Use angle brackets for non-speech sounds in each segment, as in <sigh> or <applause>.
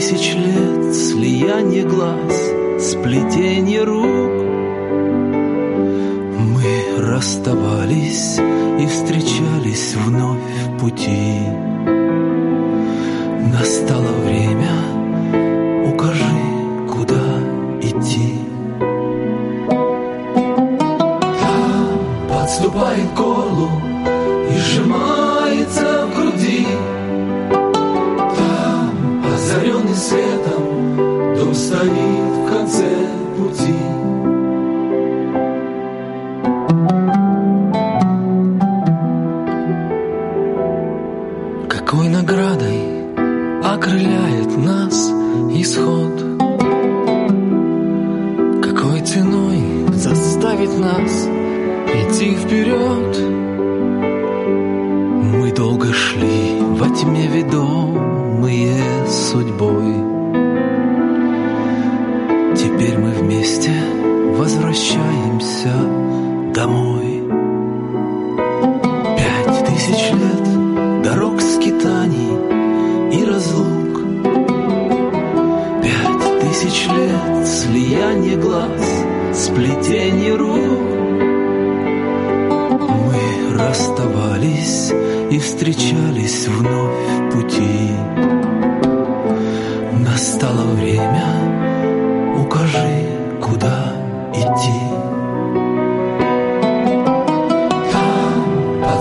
тысяч лет слияние глаз, сплетение рук. Мы расставались и встречались вновь в пути. Настало время,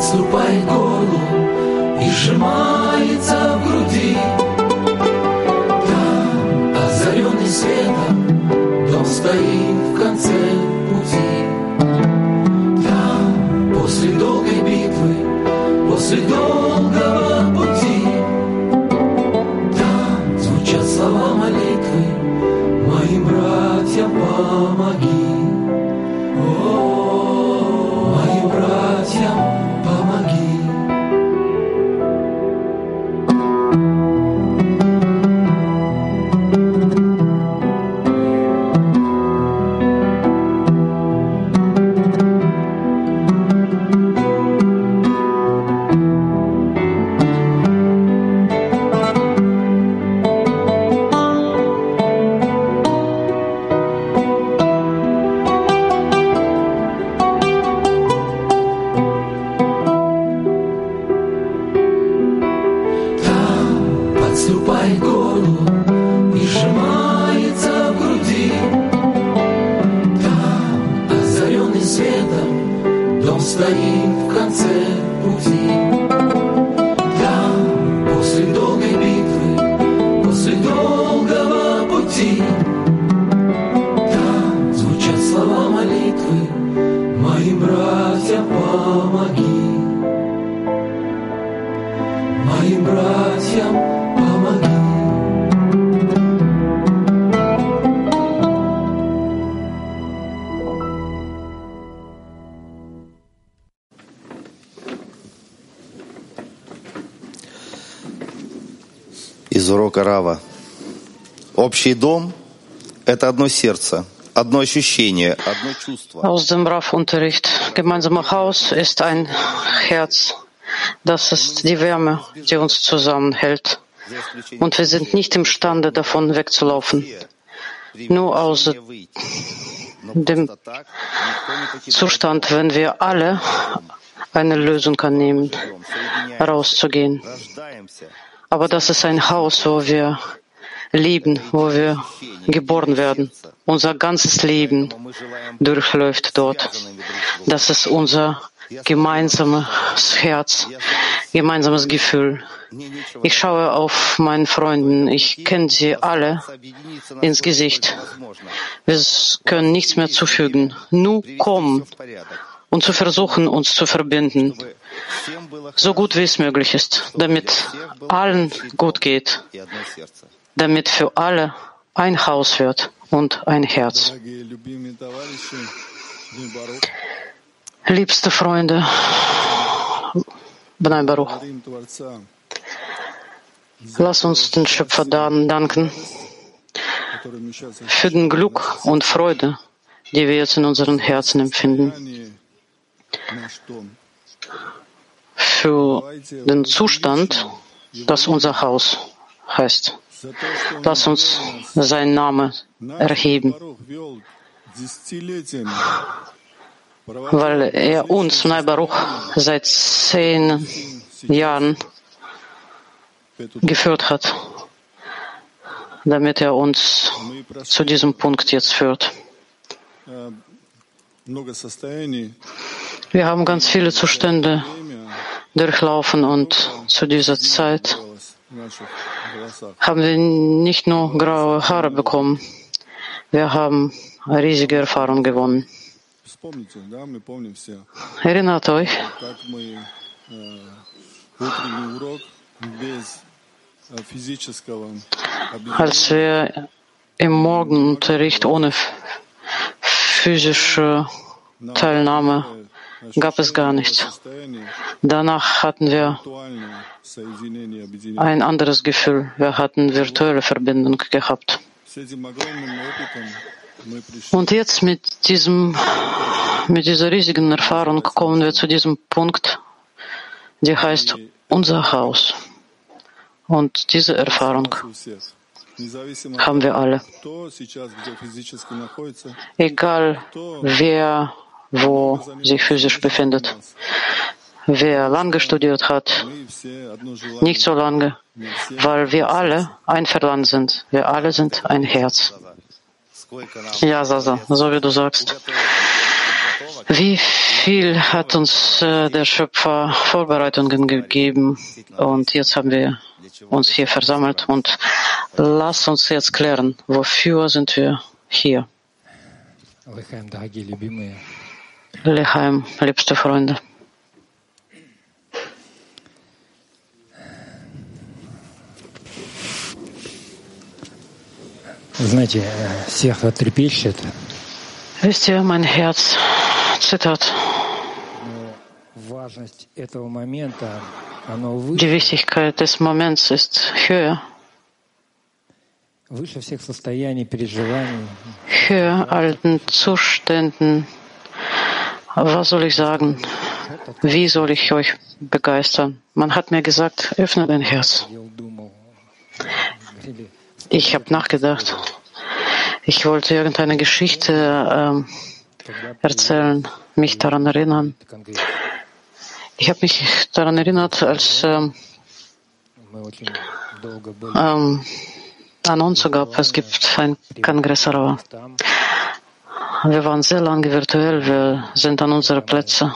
Ступай голову и сжимается из урока Рава. Общий дом – это одно сердце, одно ощущение, одно чувство. Aus dem RAF-Unterricht. Gemeinsamer Haus ist ein Herz. Das ist die Wärme, die uns zusammenhält. Und wir sind nicht imstande, davon wegzulaufen. Nur aus dem Zustand, wenn wir alle eine Lösung annehmen, rauszugehen. Aber das ist ein Haus, wo wir leben, wo wir geboren werden. Unser ganzes Leben durchläuft dort. Das ist unser gemeinsames Herz, gemeinsames Gefühl. Ich schaue auf meinen Freunden, ich kenne sie alle ins Gesicht. Wir können nichts mehr zufügen, nur kommen und zu versuchen, uns zu verbinden, so gut wie es möglich ist, damit allen gut geht, damit für alle ein Haus wird und ein Herz. Liebste Freunde, Bnei Baruch, lass uns den Schöpfer danken für den Glück und Freude, die wir jetzt in unseren Herzen empfinden für den Zustand, dass unser Haus heißt. dass uns sein Name erheben, weil er uns, Nai Baruch, seit zehn Jahren geführt hat, damit er uns zu diesem Punkt jetzt führt. Wir haben ganz viele Zustände durchlaufen und zu dieser Zeit haben wir nicht nur graue Haare bekommen, wir haben riesige Erfahrungen gewonnen. Erinnert euch, als wir im Morgenunterricht ohne physische Teilnahme gab es gar nicht. Danach hatten wir ein anderes Gefühl. Wir hatten virtuelle Verbindung gehabt. Und jetzt mit diesem, mit dieser riesigen Erfahrung kommen wir zu diesem Punkt, der heißt unser Haus. Und diese Erfahrung haben wir alle. Egal wer wo sich physisch befindet. Wer lange studiert hat, nicht so lange, weil wir alle ein Verlangen sind. Wir alle sind ein Herz. Ja, Sasa, so wie du sagst. Wie viel hat uns äh, der Schöpfer Vorbereitungen gegeben? Und jetzt haben wir uns hier versammelt. Und lass uns jetzt klären, wofür sind wir hier? Лехаем, liebste Freunde. Знаете, сердце трепещет. Wisst ihr, mein Herz zittert. Die Wichtigkeit des Moments ist höher. Höher allen Zuständen, was soll ich sagen? Wie soll ich euch begeistern? Man hat mir gesagt, öffne dein Herz. Ich habe nachgedacht. Ich wollte irgendeine Geschichte äh, erzählen, mich daran erinnern. Ich habe mich daran erinnert, als ähm, ähm, Annonce gab, es gibt ein Kongress wir waren sehr lange virtuell. Wir sind an unsere Plätze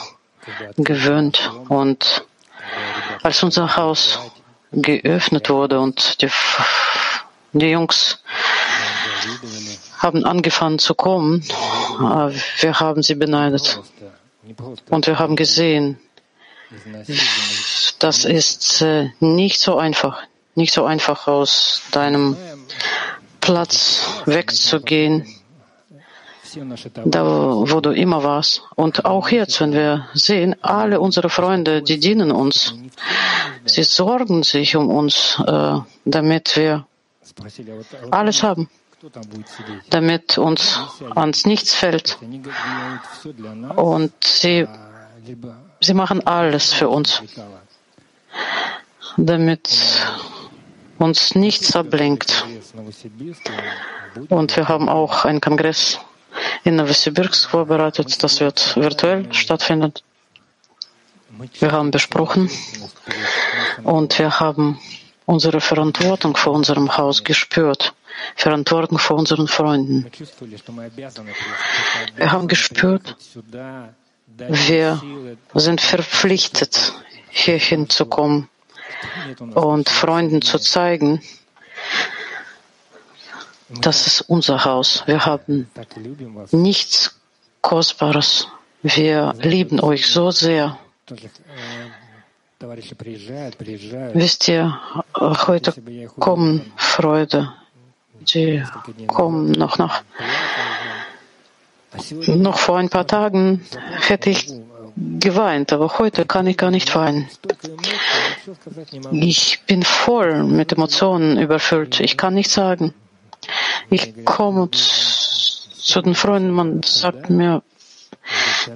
gewöhnt. Und als unser Haus geöffnet wurde und die, die Jungs haben angefangen zu kommen, äh, wir haben sie beneidet. Und wir haben gesehen, das ist äh, nicht so einfach, nicht so einfach aus deinem Platz wegzugehen da wurde immer was. Und auch jetzt, wenn wir sehen, alle unsere Freunde, die dienen uns. Sie sorgen sich um uns, äh, damit wir alles haben damit uns ans Nichts fällt. Und sie, sie machen alles für uns, damit uns nichts ablenkt. Und wir haben auch einen Kongress in Novosibirsk vorbereitet. Das wird virtuell stattfinden. Wir haben besprochen und wir haben unsere Verantwortung vor unserem Haus gespürt, Verantwortung vor unseren Freunden. Wir haben gespürt, wir sind verpflichtet, hierhin zu kommen und Freunden zu zeigen, das ist unser Haus. Wir haben nichts Kostbares. Wir lieben euch so sehr. Wisst ihr, heute kommen Freude. Die kommen noch nach. Noch vor ein paar Tagen hätte ich geweint, aber heute kann ich gar nicht weinen. Ich bin voll mit Emotionen überfüllt. Ich kann nichts sagen. Ich komme zu den Freunden, man sagt mir,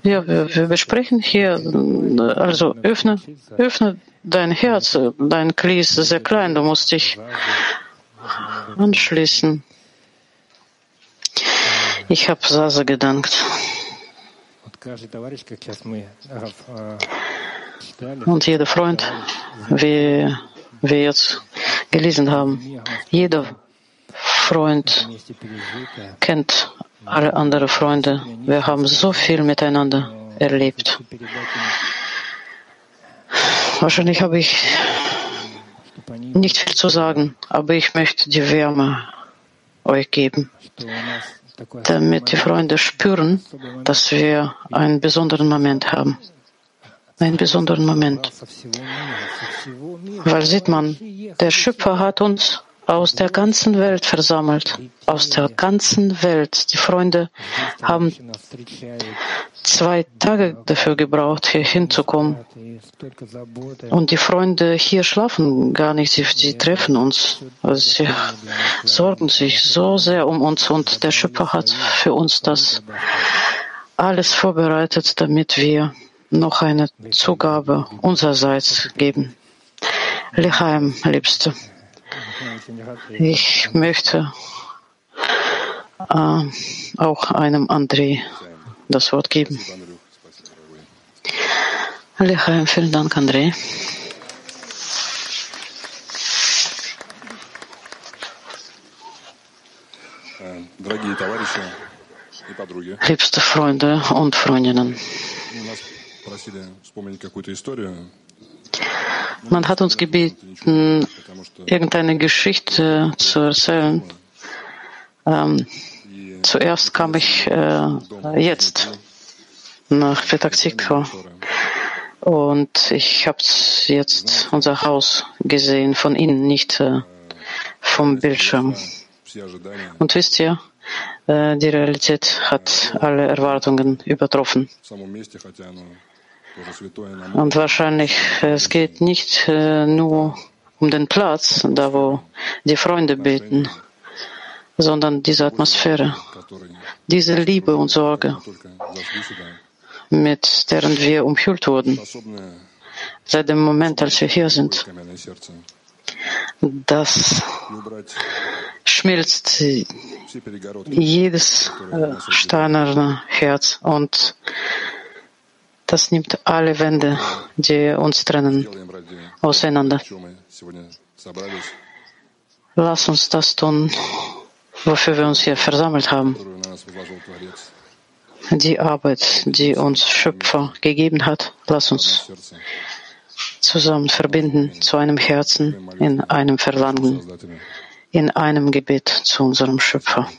ja, wir, wir besprechen hier, also öffne, öffne dein Herz, dein Knie ist sehr klein, du musst dich anschließen. Ich habe Sasa gedankt. Und jeder Freund, wie wir jetzt gelesen haben, jeder Freund kennt alle anderen Freunde. Wir haben so viel miteinander erlebt. Wahrscheinlich habe ich nicht viel zu sagen, aber ich möchte die Wärme euch geben, damit die Freunde spüren, dass wir einen besonderen Moment haben. Einen besonderen Moment. Weil sieht man, der Schöpfer hat uns aus der ganzen Welt versammelt. Aus der ganzen Welt. Die Freunde haben zwei Tage dafür gebraucht, hier hinzukommen. Und die Freunde hier schlafen gar nicht. Sie, sie treffen uns. Also sie sorgen sich so sehr um uns. Und der Schöpfer hat für uns das alles vorbereitet, damit wir noch eine Zugabe unsererseits geben. Lechaim, Liebste. Ich möchte äh, auch einem André das Wort geben. Lechaim, vielen Dank, André. Liebste Freunde und Freundinnen, man hat uns gebeten, irgendeine Geschichte zu erzählen. Ähm, zuerst kam ich äh, jetzt nach Petaktikwa und ich habe jetzt unser Haus gesehen von innen, nicht äh, vom Bildschirm. Und wisst ihr, äh, die Realität hat alle Erwartungen übertroffen. Und wahrscheinlich, es geht nicht äh, nur um den Platz, da wo die Freunde beten, sondern diese Atmosphäre, diese Liebe und Sorge, mit deren wir umhüllt wurden, seit dem Moment, als wir hier sind. Das schmilzt jedes äh, steinerne Herz. Und das nimmt alle Wände, die uns trennen, auseinander. Lass uns das tun, wofür wir uns hier versammelt haben. Die Arbeit, die uns Schöpfer gegeben hat, lass uns zusammen verbinden zu einem Herzen, in einem Verlangen, in einem Gebet zu unserem Schöpfer.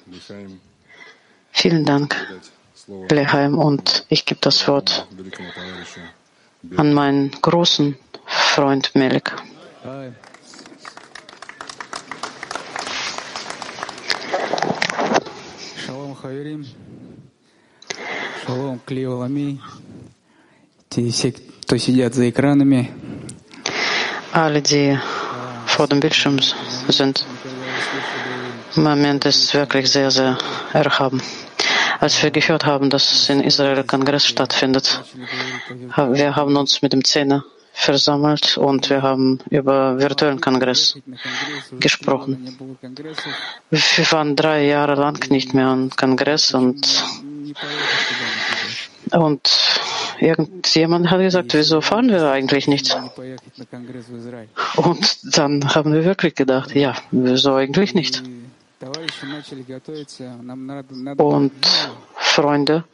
Vielen Dank, Leheim, und ich gebe das Wort an meinen großen Freund Melik. Shalom, Chavirim. Shalom, Клиолами. Все, кто сидят за экранами. Alle, die vor dem Bildschirm sind. Im Moment ist wirklich sehr, sehr erhaben. Als wir gehört haben, dass in Israel Kongress stattfindet, wir haben uns mit dem Zehner versammelt und wir haben über virtuellen Kongress gesprochen. Wir waren drei Jahre lang nicht mehr am Kongress und, und irgendjemand hat gesagt, wieso fahren wir eigentlich nicht? Und dann haben wir wirklich gedacht, ja, wieso eigentlich nicht? Und Freunde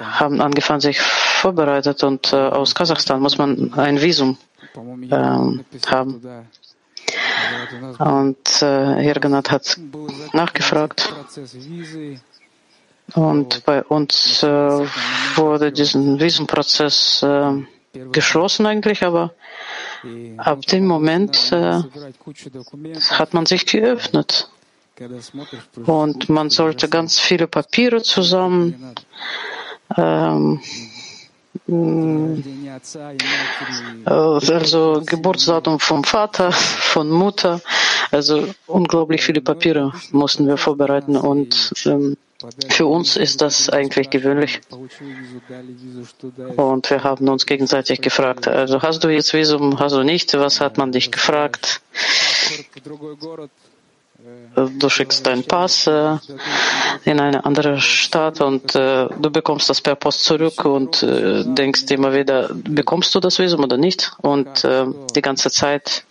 haben angefangen, sich vorbereitet und äh, aus Kasachstan muss man ein Visum äh, haben. Und äh, Irganat hat nachgefragt. Und bei uns äh, wurde diesen Visumprozess äh, geschlossen eigentlich, aber ab dem Moment äh, hat man sich geöffnet. Und man sollte ganz viele Papiere zusammen ähm, äh, also Geburtsdatum vom Vater, von Mutter, also unglaublich viele Papiere mussten wir vorbereiten und ähm, für uns ist das eigentlich gewöhnlich. Und wir haben uns gegenseitig gefragt, also hast du jetzt Visum, hast du nicht, was hat man dich gefragt? du schickst deinen Pass in eine andere Stadt und äh, du bekommst das per Post zurück und äh, denkst immer wieder, bekommst du das Visum oder nicht? Und äh, die ganze Zeit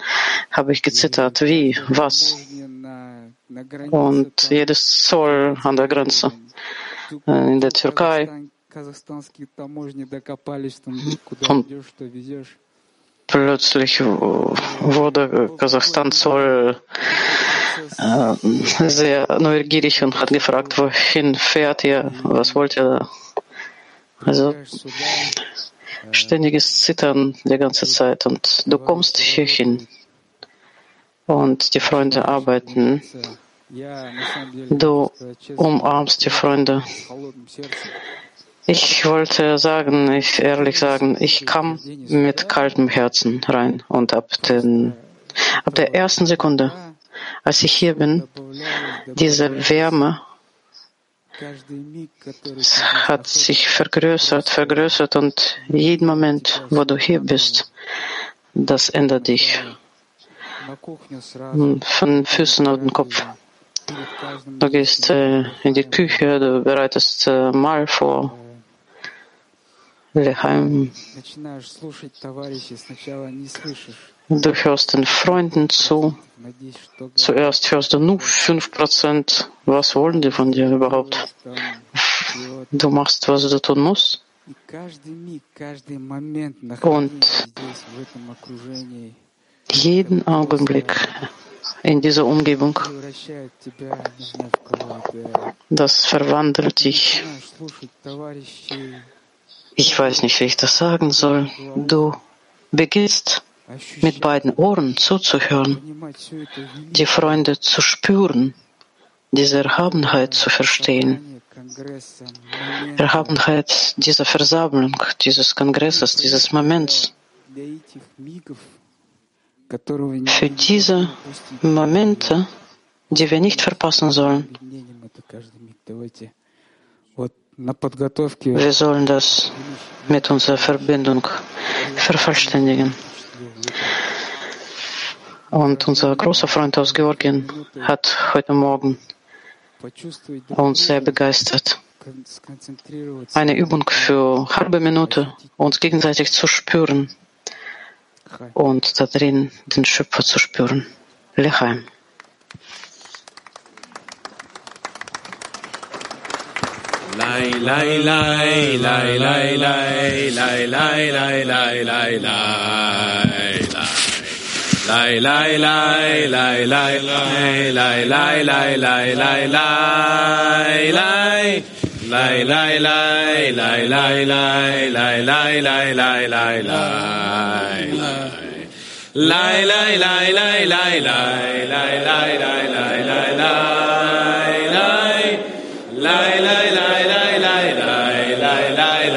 habe ich gezittert, wie, was? Und jedes Zoll an der Grenze in der Türkei. Und plötzlich wurde Kasachstan Zoll äh, also, sehr neugierig und hat gefragt, wohin fährt ihr, was wollt ihr da? Also ständiges Zittern die ganze Zeit und du kommst hierhin und die Freunde arbeiten. Du umarmst die Freunde. Ich wollte sagen, ich ehrlich sagen, ich kam mit kaltem Herzen rein und ab, den, ab der ersten Sekunde als ich hier bin, diese Wärme hat sich vergrößert, vergrößert und jeden Moment, wo du hier bist, das ändert dich. Von Füßen auf den Kopf. Du gehst äh, in die Küche, du bereitest äh, Mahl vor. Leheim. Du hörst den Freunden zu. Zuerst hörst du nur fünf Prozent. Was wollen die von dir überhaupt? Du machst, was du tun musst. Und jeden Augenblick in dieser Umgebung, das verwandelt dich. Ich weiß nicht, wie ich das sagen soll. Du beginnst mit beiden Ohren zuzuhören, die Freunde zu spüren, diese Erhabenheit zu verstehen. Erhabenheit dieser Versammlung, dieses Kongresses, dieses Moments. Für diese Momente, die wir nicht verpassen sollen. Wir sollen das mit unserer Verbindung vervollständigen. Und unser großer Freund aus Georgien hat heute Morgen uns sehr begeistert. Eine Übung für halbe Minute, uns gegenseitig zu spüren und darin den Schöpfer zu spüren. Lechheim. Lai lai lai lai lai lai lai Lai lai lai lai lai lai lai lai lai lai lai lai lai Lai lai lai lai lai lai lai lai lai lai lai lai Lai lai lai lai lai lai lai lai lai lai lai lai lai Lai lai lai lai lai lai lai lai lai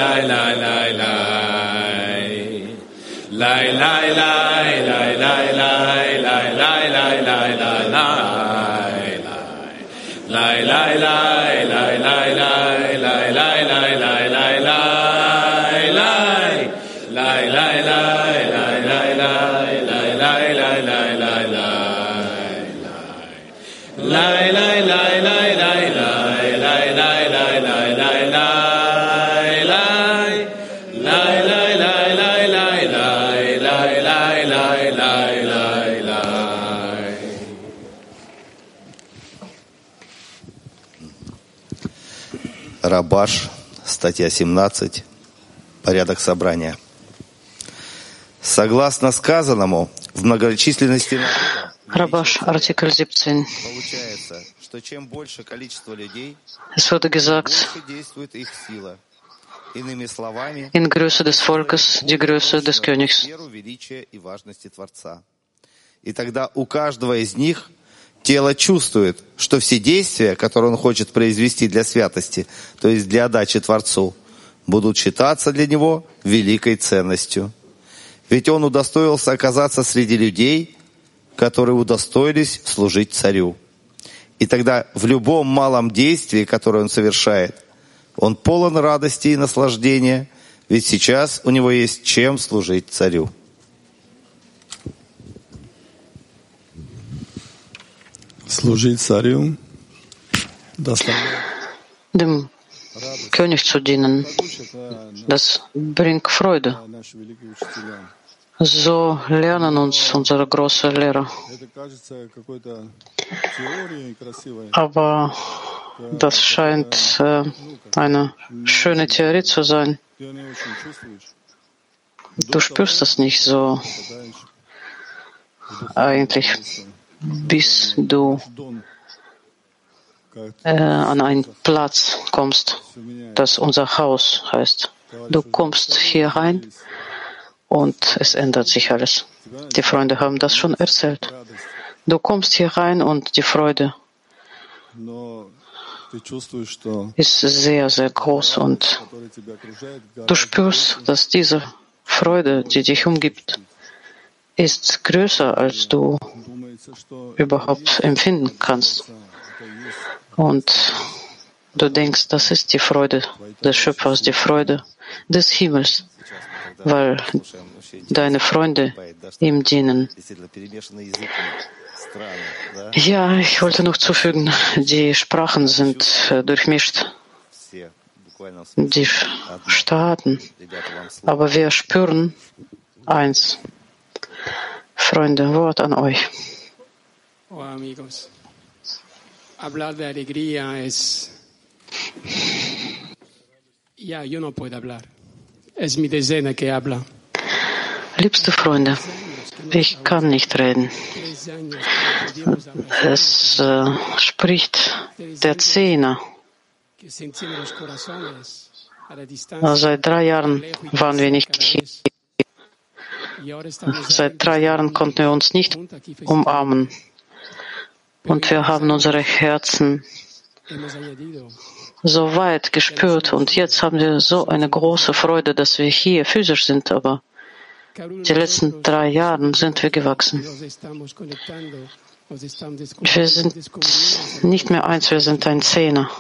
Рабаш, статья 17, порядок собрания. Согласно сказанному, в многочисленности народа Rabash, Artikel 17. получается, что чем больше количество людей, больше действует их сила. Иными словами, in Größe des Volkes die Größe des Königs. меру величия и важности Творца. И тогда у каждого из них тело чувствует, что все действия, которые он хочет произвести для святости, то есть для отдачи Творцу, будут считаться для него великой ценностью. Ведь он удостоился оказаться среди людей, которые удостоились служить царю. И тогда в любом малом действии, которое он совершает, он полон радости и наслаждения, ведь сейчас у него есть чем служить царю. Служить царю доставляет Dem König zu dienen, это das bringt Freude. наши великие учителя. So lernen uns unsere großen Lehrer. Это кажется какой-то теорией красивой. Aber das scheint äh, eine schöne Theorie zu sein. Ты ее не очень чувствуешь. Du spürst das nicht so Попадаешь eigentlich, bis du äh, an einen Platz kommst, das unser Haus heißt. Du kommst hier rein und es ändert sich alles. Die Freunde haben das schon erzählt. Du kommst hier rein und die Freude ist sehr, sehr groß und du spürst, dass diese Freude, die dich umgibt, ist größer, als du überhaupt empfinden kannst. Und du denkst, das ist die Freude des Schöpfers, die Freude des Himmels, weil deine Freunde ihm dienen. Ja, ich wollte noch zufügen, die Sprachen sind äh, durchmischt die Staaten. Aber wir spüren eins. Freunde, Wort an euch. Oh, amigos, hablar de alegría es... Ya, yo no puedo hablar. Es mi decena que habla. Liebste Freunde, ich kann nicht reden. Es äh, spricht der Zehner. Seit drei Jahren waren wir nicht hier. Seit drei Jahren konnten wir uns nicht umarmen. Und wir haben unsere Herzen so weit gespürt. Und jetzt haben wir so eine große Freude, dass wir hier physisch sind. Aber die letzten drei Jahren sind wir gewachsen. Wir sind nicht mehr eins, wir sind ein Zehner.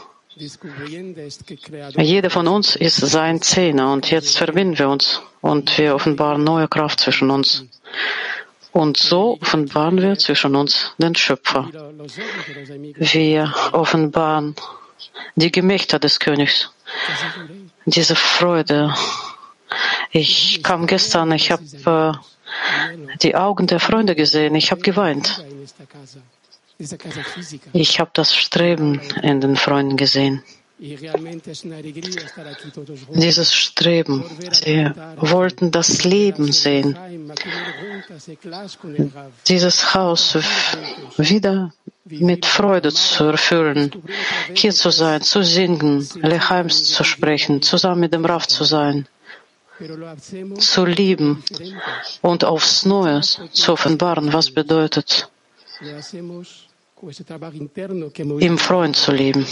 Jeder von uns ist sein Zehner. Und jetzt verbinden wir uns. Und wir offenbaren neue Kraft zwischen uns. Und so offenbaren wir zwischen uns den Schöpfer. Wir offenbaren die Gemächter des Königs. Diese Freude. Ich kam gestern, ich habe äh, die Augen der Freunde gesehen, ich habe geweint. Ich habe das Streben in den Freunden gesehen. Dieses Streben. Sie wollten das Leben sehen. Dieses Haus wieder mit Freude zu erfüllen. Hier zu sein, zu singen, Leheims zu sprechen, zusammen mit dem Rav zu sein. Zu lieben und aufs Neue zu offenbaren, was bedeutet, im Freund zu leben.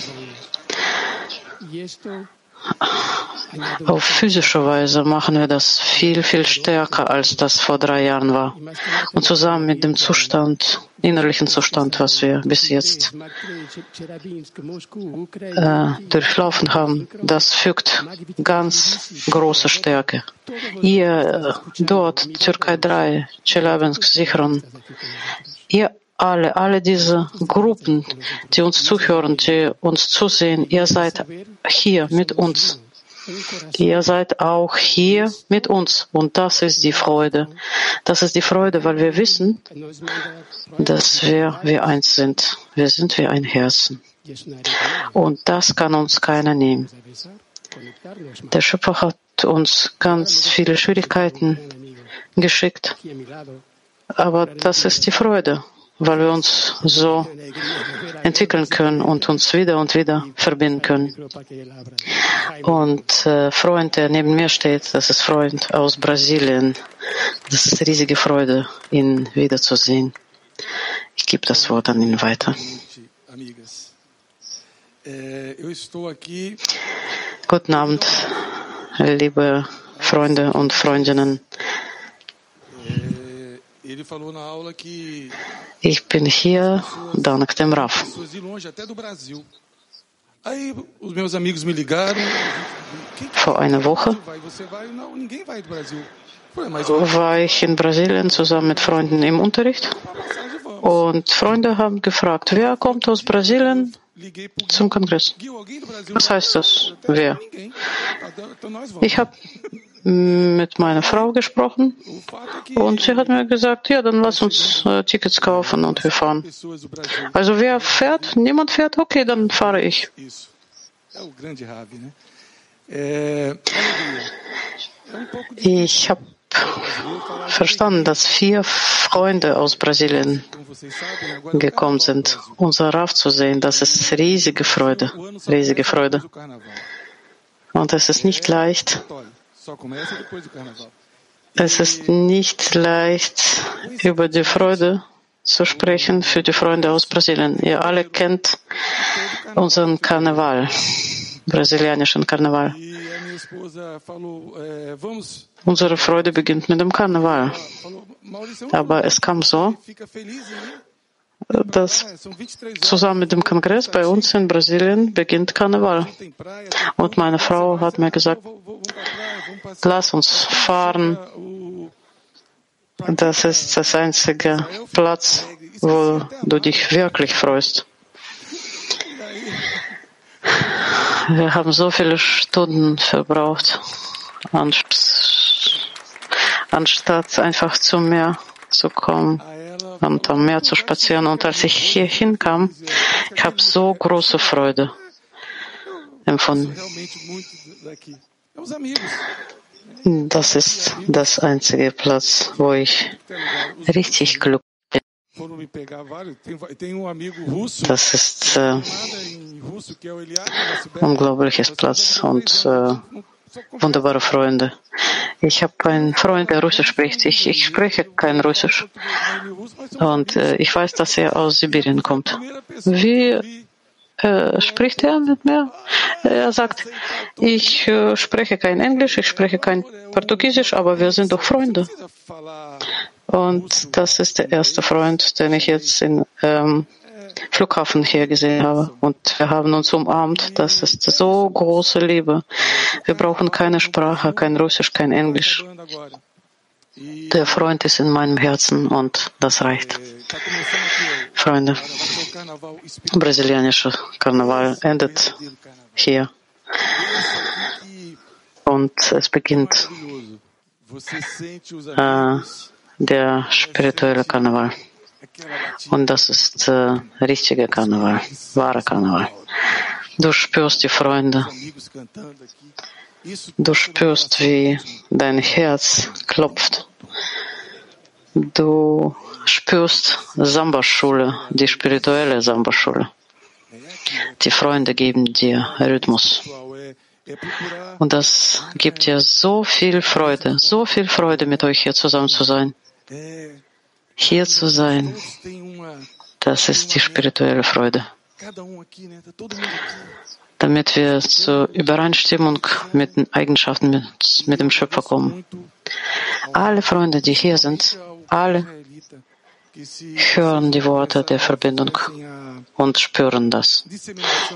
Auf physische Weise machen wir das viel, viel stärker, als das vor drei Jahren war. Und zusammen mit dem Zustand, innerlichen Zustand, was wir bis jetzt äh, durchlaufen haben, das fügt ganz große Stärke. Ihr äh, dort, Türkei 3, Chelyabinsk, Sichron, ihr alle, alle diese Gruppen, die uns zuhören, die uns zusehen, ihr seid hier mit uns. Ihr seid auch hier mit uns. Und das ist die Freude. Das ist die Freude, weil wir wissen, dass wir wie eins sind. Wir sind wie ein Herzen. Und das kann uns keiner nehmen. Der Schöpfer hat uns ganz viele Schwierigkeiten geschickt. Aber das ist die Freude, weil wir uns so entwickeln können und uns wieder und wieder verbinden können. Und äh, Freund, der neben mir steht, das ist Freund aus Brasilien. Das ist riesige Freude, ihn wiederzusehen. Ich gebe das Wort an ihn weiter. Guten Abend, liebe Freunde und Freundinnen. Ich bin hier dank dem Raf. Vor einer Woche war ich in Brasilien zusammen mit Freunden im Unterricht und Freunde haben gefragt, wer kommt aus Brasilien zum Kongress? Was heißt das? Wer? Ich habe <laughs> mit meiner Frau gesprochen und sie hat mir gesagt, ja, dann lass uns äh, Tickets kaufen und wir fahren. Also wer fährt? Niemand fährt? Okay, dann fahre ich. Ich habe verstanden, dass vier Freunde aus Brasilien gekommen sind, unser Raf zu sehen. Das ist riesige Freude, riesige Freude. Und es ist nicht leicht, Carnaval. es ist nicht leicht, über die Freude zu sprechen für die Freunde aus Brasilien. Ihr alle kennt unseren Karneval, brasilianischen Karneval. E vamos, Unsere Freude beginnt mit dem Karneval. Aber es kam so? Dass É, são 23 horas, zusammen mit dem Kongress bei uns in Brasilien beginnt Karneval. Und meine Frau hat mir gesagt, lass uns fahren. Das ist das einzige Platz, wo du dich wirklich freust. Wir haben so viele Stunden verbraucht, anst- anstatt einfach zum Meer zu kommen und am Meer zu spazieren. Und als ich hier hinkam, ich habe so große Freude empfunden. Das ist das einzige Platz, wo ich richtig glücklich bin. Das ist äh, unglaubliches Platz und äh, wunderbare Freunde. Ich habe einen Freund, der Russisch spricht. Ich, ich spreche kein Russisch. Und äh, ich weiß, dass er aus Sibirien kommt. Wie äh, spricht er mit mir? Er sagt, ich äh, spreche kein Englisch, ich spreche kein Portugiesisch, aber wir sind doch Freunde. Und das ist der erste Freund, den ich jetzt im ähm, Flughafen hier gesehen habe. Und wir haben uns umarmt. Das ist so große Liebe. Wir brauchen keine Sprache, kein Russisch, kein Englisch. Der Freund ist in meinem Herzen und das reicht. Freunde, brasilianischer Karneval endet hier und es beginnt äh, der spirituelle Karneval. Und das ist äh, richtiger Karneval, wahrer Karneval. Du spürst die Freunde, du spürst, wie dein Herz klopft. Du spürst Samba-Schule, die spirituelle Samba-Schule. Die Freunde geben dir Rhythmus. Und das gibt dir so viel Freude, so viel Freude, mit euch hier zusammen zu sein. Hier zu sein, das ist die spirituelle Freude. damit wir zur Übereinstimmung mit den Eigenschaften mit, mit dem Schöpfer kommen. Alle Freunde, die hier sind, alle hören die Worte der Verbindung und spüren das.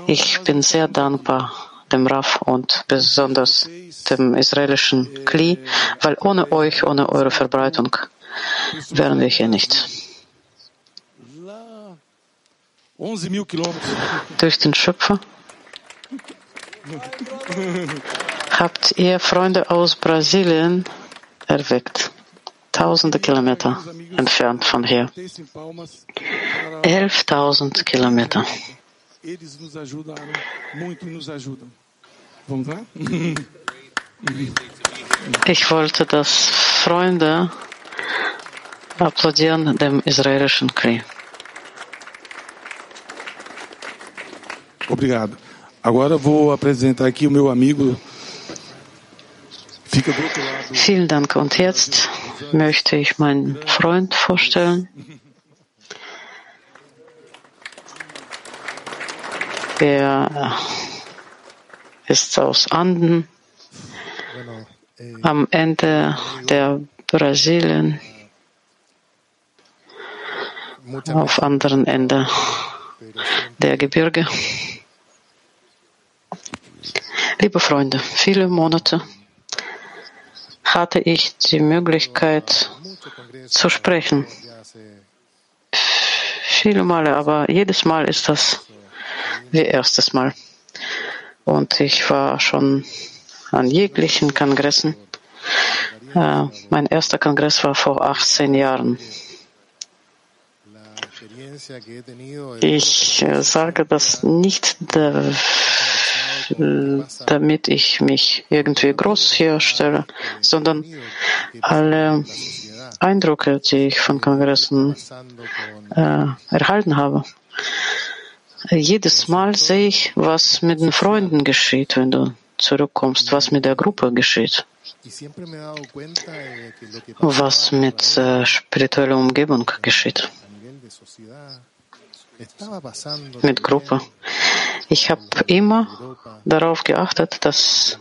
Ich bin sehr dankbar dem Raf und besonders dem israelischen Kli, weil ohne euch, ohne eure Verbreitung wären wir hier nicht. lá 11 mil quilômetros. Durch den Schöpfer habt ihr Freunde aus Brasilien erweckt. Tausende Kilometer entfernt von hier. Tem-se em Palmas. 11.000 Kilometer. Ich wollte, dass Freunde applaudieren dem israelischen Krieg. Obrigado. Agora vou apresentar aqui o meu amigo. Fica do outro lado. Vielen Dank. Und jetzt möchte ich meinen Freund vorstellen. Er ist aus Anden, eh, am Ende der Brasilien auf anderen Ende der Gebirge. Liebe Freunde, viele Monate hatte ich die Möglichkeit zu sprechen. Viele Male, aber jedes Mal ist das wie erstes Mal. Und ich war schon an jeglichen Kongressen. Äh, mein erster Kongress war vor 18 Jahren. Ich äh, sage das nicht, da, damit ich mich irgendwie groß herstelle, sondern alle Eindrücke, die ich von Kongressen äh, erhalten habe. Jedes Mal sehe ich, was mit den Freunden geschieht, wenn du zurückkommst, was mit der Gruppe geschieht, was mit äh, spiritueller Umgebung geschieht, mit Gruppe. Ich habe immer darauf geachtet, dass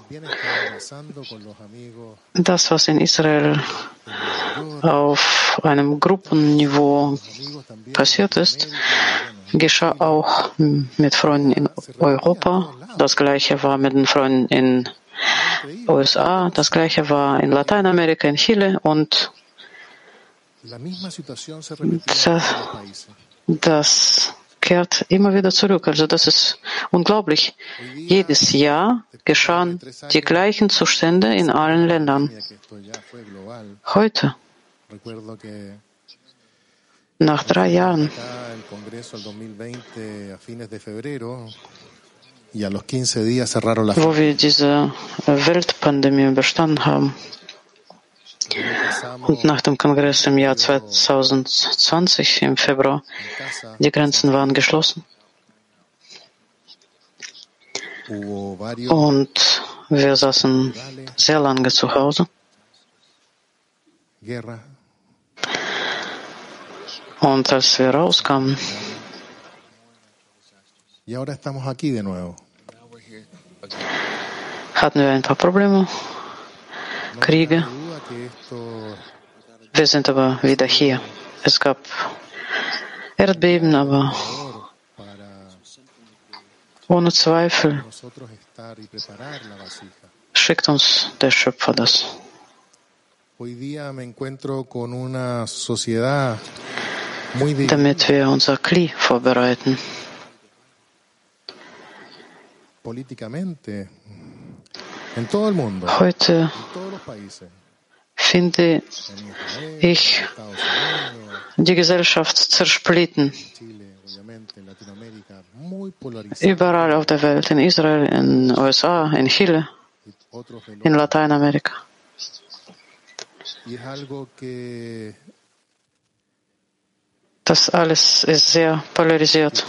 das, was in Israel auf einem Gruppenniveau passiert ist, geschah auch mit Freunden in Europa. Das Gleiche war mit den Freunden in USA. Das Gleiche war in Lateinamerika, in Chile und das kehrt immer wieder zurück. Also das ist unglaublich. Jedes Jahr geschahen die gleichen Zustände in allen Ländern. Heute, nach drei Jahren, wo wir diese Weltpandemie überstanden haben, und nach dem Kongress im Jahr 2020 im Februar, die Grenzen waren geschlossen. Und wir saßen sehr lange zu Hause. Und als wir rauskamen, hatten wir ein paar Probleme, Kriege. Wir sind aber wieder hier. Es gab Erdbeben, aber ohne Zweifel schickt uns der Schöpfer das. Damit wir unser Kli vorbereiten. Heute finde ich die Gesellschaft zersplitten. Überall auf der Welt, in Israel, in USA, in Chile, in Lateinamerika. Das alles ist sehr polarisiert.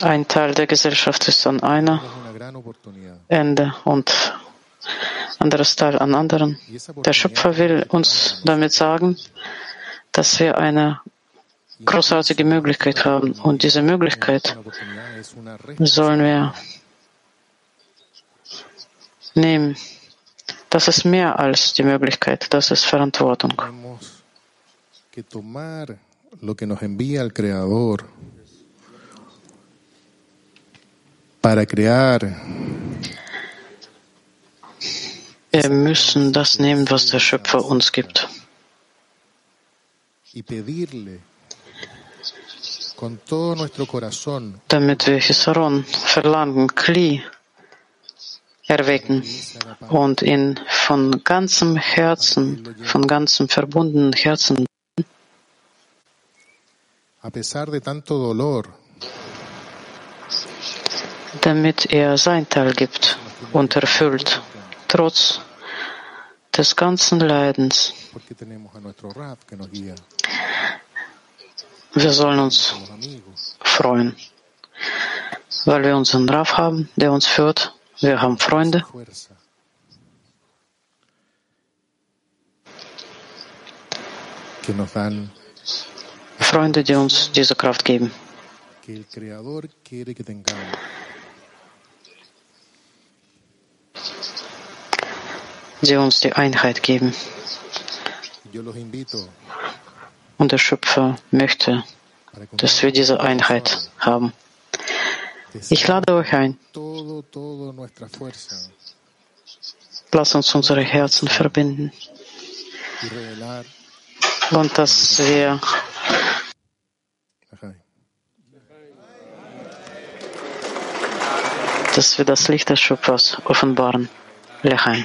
Ein Teil der Gesellschaft ist an einer Ende und anderes Teil an anderen. Der Schöpfer will uns damit sagen, dass wir eine großartige Möglichkeit haben. Und diese Möglichkeit sollen wir nehmen. Das ist mehr als die Möglichkeit, das ist Verantwortung. Wir müssen das nehmen, was der Schöpfer uns gibt. Damit wir Hisaron verlangen, Kli erwecken und ihn von ganzem Herzen, von ganzem verbundenen Herzen damit er sein Teil gibt und erfüllt, trotz des ganzen Leidens. Wir sollen uns freuen, weil wir unseren Rav haben, der uns führt. Wir haben Freunde. Freunde, die uns diese Kraft geben. Die uns die Einheit geben. Und der Schöpfer möchte, dass wir diese Einheit haben. Ich lade euch ein, lasst uns unsere Herzen verbinden und dass wir dass wir das Licht des Schöpfers offenbaren. Lechaim.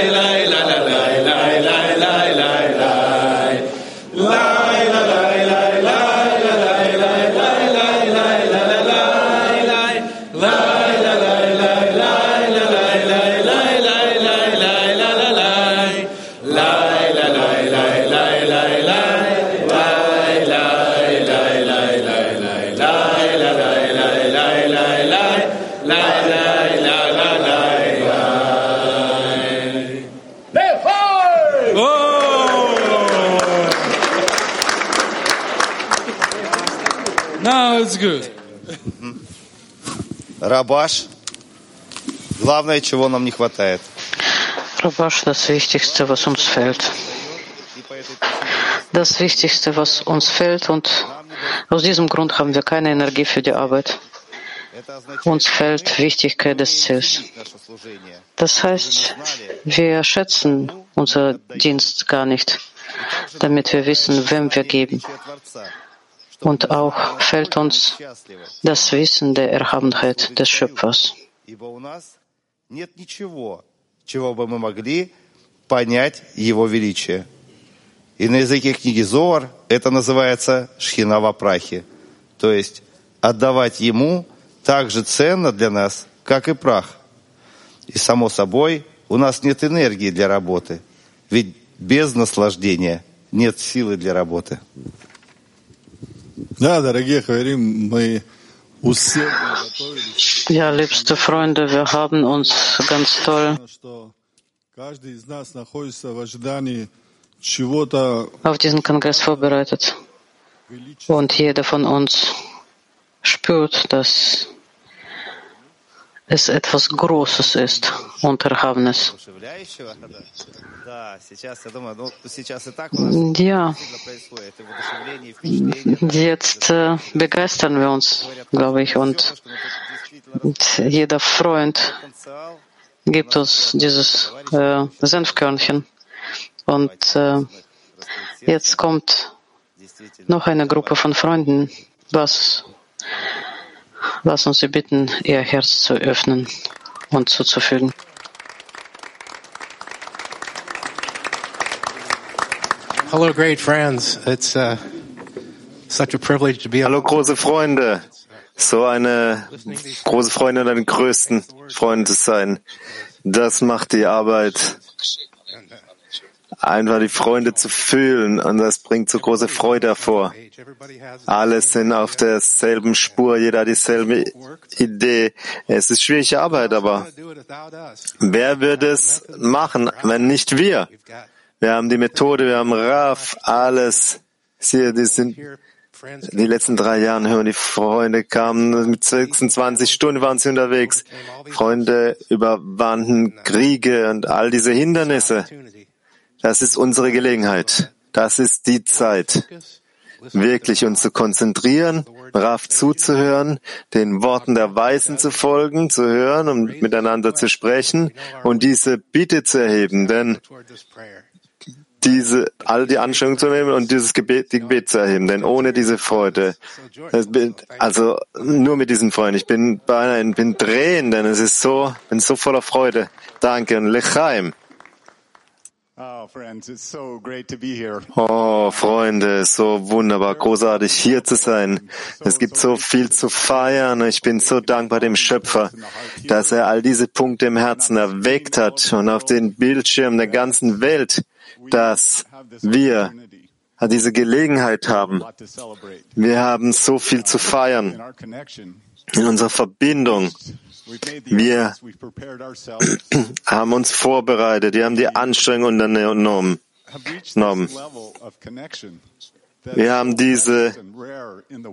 it's good. Рабаш. Главное, чего нам не хватает. Rabash, das Wichtigste, was uns fehlt. Das Wichtigste, was uns fehlt und aus diesem Grund haben wir keine Energie für die Arbeit. Это означает, Uns fehlt Wichtigkeit des Ziels. наше служение. Das heißt, wir schätzen unser Dienst gar nicht, damit wir wissen, wem wir geben. Величие Творца. Und auch fehlt uns Счастливы. das Wissen der Erhabenheit des Schöpfers. Ибо у нас нет ничего, чего бы мы могли понять Его величие. И на языке книги Зоар это называется шхина в прахе. То есть отдавать Ему так же ценно для нас, как и прах. И само собой, у нас нет энергии для работы. Ведь без наслаждения нет силы для работы. Да, дорогие Хаверим, мы усердно готовились, Ja, liebste Freunde, wir haben uns ganz toll что каждый из нас находится в ожидании чего-то auf diesen Kongress vorbereitet. Und jeder von uns spürt, dass es etwas Großes ist und Erhabenes. Ja, jetzt äh, begeistern wir uns, glaube ich, und, und jeder Freund gibt uns dieses äh, Senfkörnchen. Und äh, jetzt kommt noch eine Gruppe von Freunden, was lass uns sie bitten, ihr Herz zu öffnen und zuzufügen. Hello, great friends. It's uh, such a privilege to be Hallo große Freunde. So eine große Freunde, deine größten Freunde zu sein. Das macht die Arbeit einfach die Freunde zu fühlen und das bringt so große Freude hervor. Alle sind auf derselben Spur, jeder hat dieselbe Idee. Es ist schwierige Arbeit, aber wer würde es machen, wenn nicht wir? Wir haben die Methode, wir haben RAF, alles. Sie, die sind die letzten drei Jahre hören die Freunde kamen mit 26 Stunden waren sie unterwegs. Freunde überwanden Kriege und all diese Hindernisse. Das ist unsere Gelegenheit. Das ist die Zeit, wirklich uns zu konzentrieren, brav zuzuhören, den Worten der Weisen zu folgen, zu hören und miteinander zu sprechen und diese Bitte zu erheben, denn diese, all die Anstrengungen zu nehmen und dieses Gebet, die Gebet zu erheben, denn ohne diese Freude, also nur mit diesen Freunden, ich bin beinahe, bin drehen, denn es ist so, bin so voller Freude. Danke und Lechaim. Oh, Freunde, so wunderbar, großartig hier zu sein. Es gibt so viel zu feiern. Ich bin so dankbar dem Schöpfer, dass er all diese Punkte im Herzen erweckt hat und auf den Bildschirm der ganzen Welt, dass wir diese Gelegenheit haben. Wir haben so viel zu feiern in unserer Verbindung. Wir haben uns vorbereitet, wir haben die Anstrengung unternommen. Wir haben diese,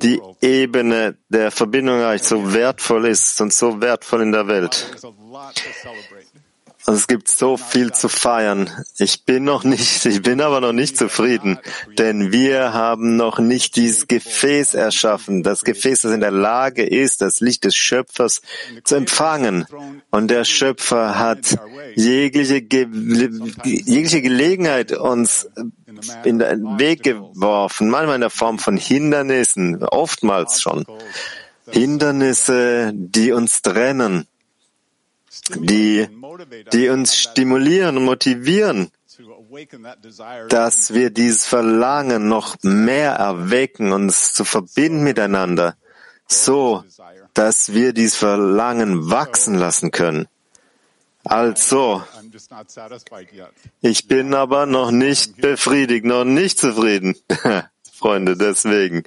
die Ebene der Verbindung erreicht, so wertvoll ist und so wertvoll in der Welt. Also es gibt so viel zu feiern. Ich bin noch nicht, ich bin aber noch nicht zufrieden, denn wir haben noch nicht dieses Gefäß erschaffen, das Gefäß, das in der Lage ist, das Licht des Schöpfers zu empfangen. Und der Schöpfer hat jegliche, Ge jegliche Gelegenheit uns in den Weg geworfen, manchmal in der Form von Hindernissen, oftmals schon. Hindernisse, die uns trennen die, die uns stimulieren und motivieren, dass wir dieses Verlangen noch mehr erwecken, uns zu verbinden miteinander, so dass wir dieses Verlangen wachsen lassen können. Also, ich bin aber noch nicht befriedigt, noch nicht zufrieden, <laughs> Freunde, deswegen.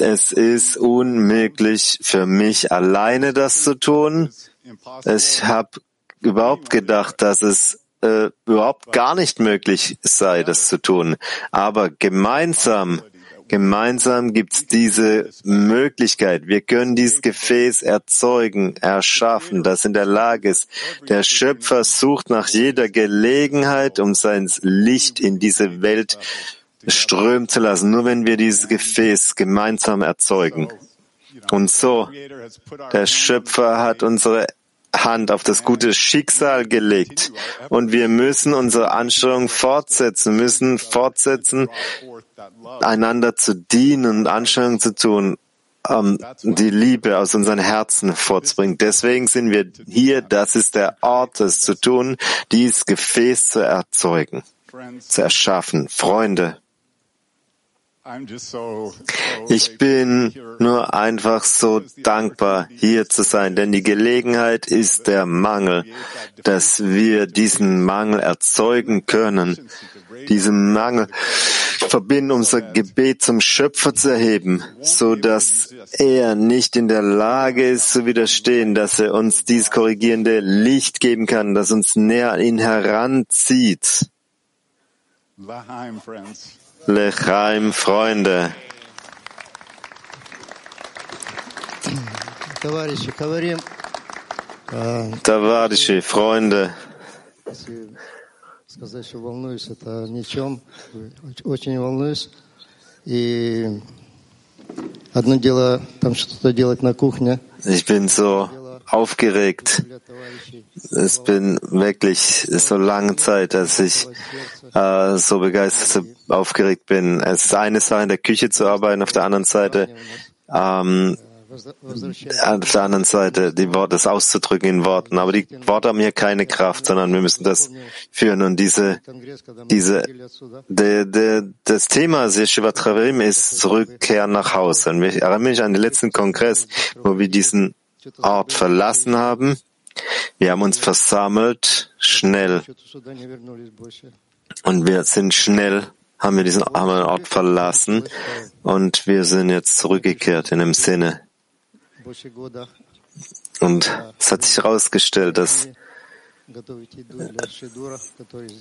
Es ist unmöglich für mich alleine das zu tun. Ich habe überhaupt gedacht, dass es äh, überhaupt gar nicht möglich sei, das zu tun. Aber gemeinsam, gemeinsam gibt's diese Möglichkeit. Wir können dieses Gefäß erzeugen, erschaffen, das in der Lage ist. Der Schöpfer sucht nach jeder Gelegenheit, um sein Licht in diese Welt strömen zu lassen. Nur wenn wir dieses Gefäß gemeinsam erzeugen. Und so, der Schöpfer hat unsere Hand auf das gute Schicksal gelegt. Und wir müssen unsere Anstrengungen fortsetzen, müssen fortsetzen, einander zu dienen und Anstrengungen zu tun, um die Liebe aus unseren Herzen vorzubringen. Deswegen sind wir hier. Das ist der Ort, es zu tun, dieses Gefäß zu erzeugen, zu erschaffen. Freunde, ich bin nur einfach so dankbar, hier zu sein, denn die Gelegenheit ist der Mangel, dass wir diesen Mangel erzeugen können, diesen Mangel verbinden, unser Gebet zum Schöpfer zu erheben, so dass er nicht in der Lage ist zu widerstehen, dass er uns dieses korrigierende Licht geben kann, das uns näher an ihn heranzieht. Lechaim, Freunde. Tavarische Freunde. сказать, что волнуюсь, это ничем. Очень волнуюсь. И одно дело там что-то делать на кухне. Ich bin so aufgeregt. Es bin wirklich so lange Zeit, dass ich äh, so begeistert, so aufgeregt bin. Es ist eine Sache, in der Küche zu arbeiten, auf der anderen Seite ähm, auf der anderen Seite die Worte, das auszudrücken in Worten. Aber die Worte haben hier keine Kraft, sondern wir müssen das führen. Und diese, diese, de, de, das Thema Yeshivat Chavim ist Zurückkehr nach Hause. Und ich erinnere mich an den letzten Kongress, wo wir diesen Ort verlassen haben. Wir haben uns versammelt, schnell. Und wir sind schnell, haben wir diesen haben wir den Ort verlassen und wir sind jetzt zurückgekehrt in dem Sinne. Und es hat sich herausgestellt, dass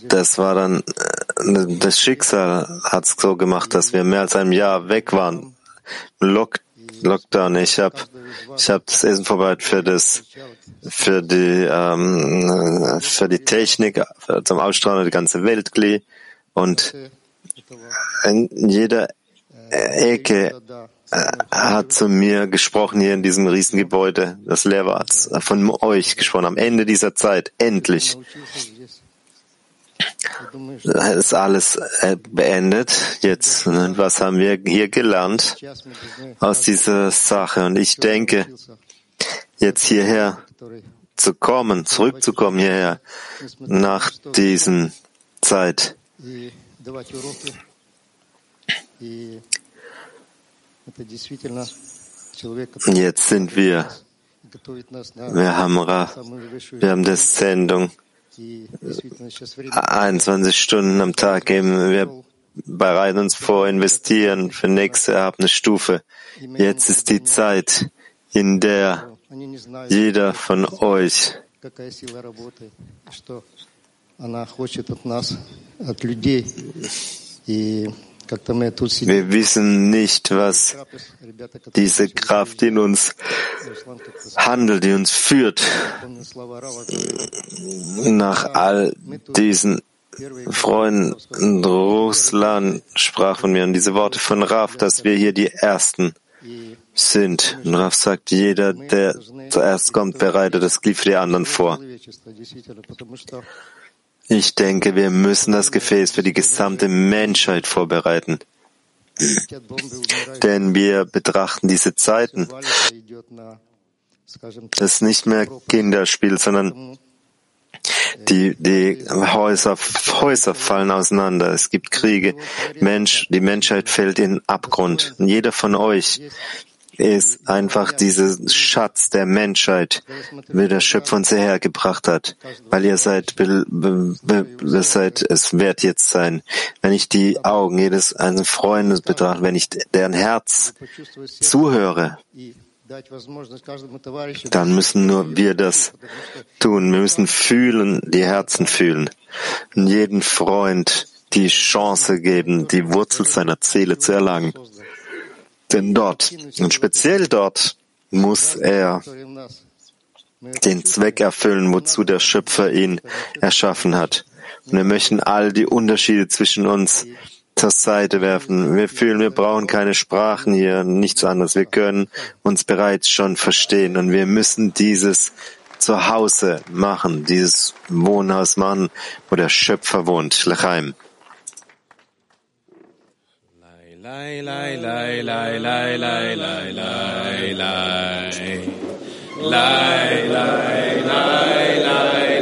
das war dann, äh, das Schicksal hat es so gemacht, dass wir mehr als ein Jahr weg waren. Lockdown. Ich habe ich hab das Essen vorbereitet für das, für die, ähm, für die Technik, zum Ausstrahlen die ganze Welt. Und in jeder Ecke äh, hat zu mir gesprochen hier in diesem Riesengebäude. Das war, hat's von euch gesprochen. Am Ende dieser Zeit, endlich, ist alles äh, beendet jetzt. Ne, was haben wir hier gelernt aus dieser Sache? Und ich denke, jetzt hierher zu kommen, zurückzukommen hierher nach diesen Zeit. Jetzt sind wir. Wir haben, wir haben das Sendung 21 Stunden am Tag geben wir bereiten uns vor, investieren für nächste erhabene Stufe. Jetzt ist die Zeit, in der jeder von euch wir wissen nicht, was diese Kraft in uns handelt, die uns führt nach all diesen Freunden. Russland sprach von mir und diese Worte von Raf, dass wir hier die Ersten sind. Und Raf sagt, jeder, der zuerst kommt, bereitet das Glied für die anderen vor. Ich denke, wir müssen das Gefäß für die gesamte Menschheit vorbereiten. Denn wir betrachten diese Zeiten. Das ist nicht mehr Kinderspiel, sondern die, die Häuser, Häuser fallen auseinander. Es gibt Kriege. Mensch, die Menschheit fällt in den Abgrund. Und jeder von euch ist einfach dieser Schatz der Menschheit, wie der Schöpfer uns hierher gebracht hat, weil ihr seid, ihr seid, es wird jetzt sein. Wenn ich die Augen jedes eines Freundes betrachte, wenn ich deren Herz zuhöre, dann müssen nur wir das tun. Wir müssen fühlen, die Herzen fühlen. Und jeden Freund die Chance geben, die Wurzel seiner Seele zu erlangen denn dort? Und speziell dort muss er den Zweck erfüllen, wozu der Schöpfer ihn erschaffen hat. Und wir möchten all die Unterschiede zwischen uns zur Seite werfen. Wir fühlen, wir brauchen keine Sprachen hier, nichts anderes. Wir können uns bereits schon verstehen und wir müssen dieses Zuhause machen, dieses Wohnhaus machen, wo der Schöpfer wohnt, Lechheim. Lay, lay, lay, lay, lay, lay, lay, lay, lay, lay, lay, lay, lay.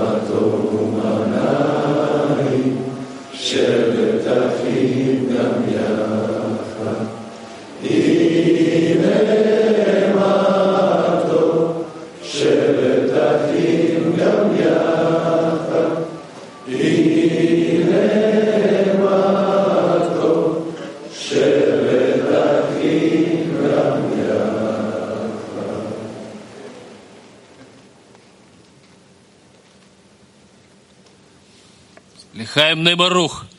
Mato Барух.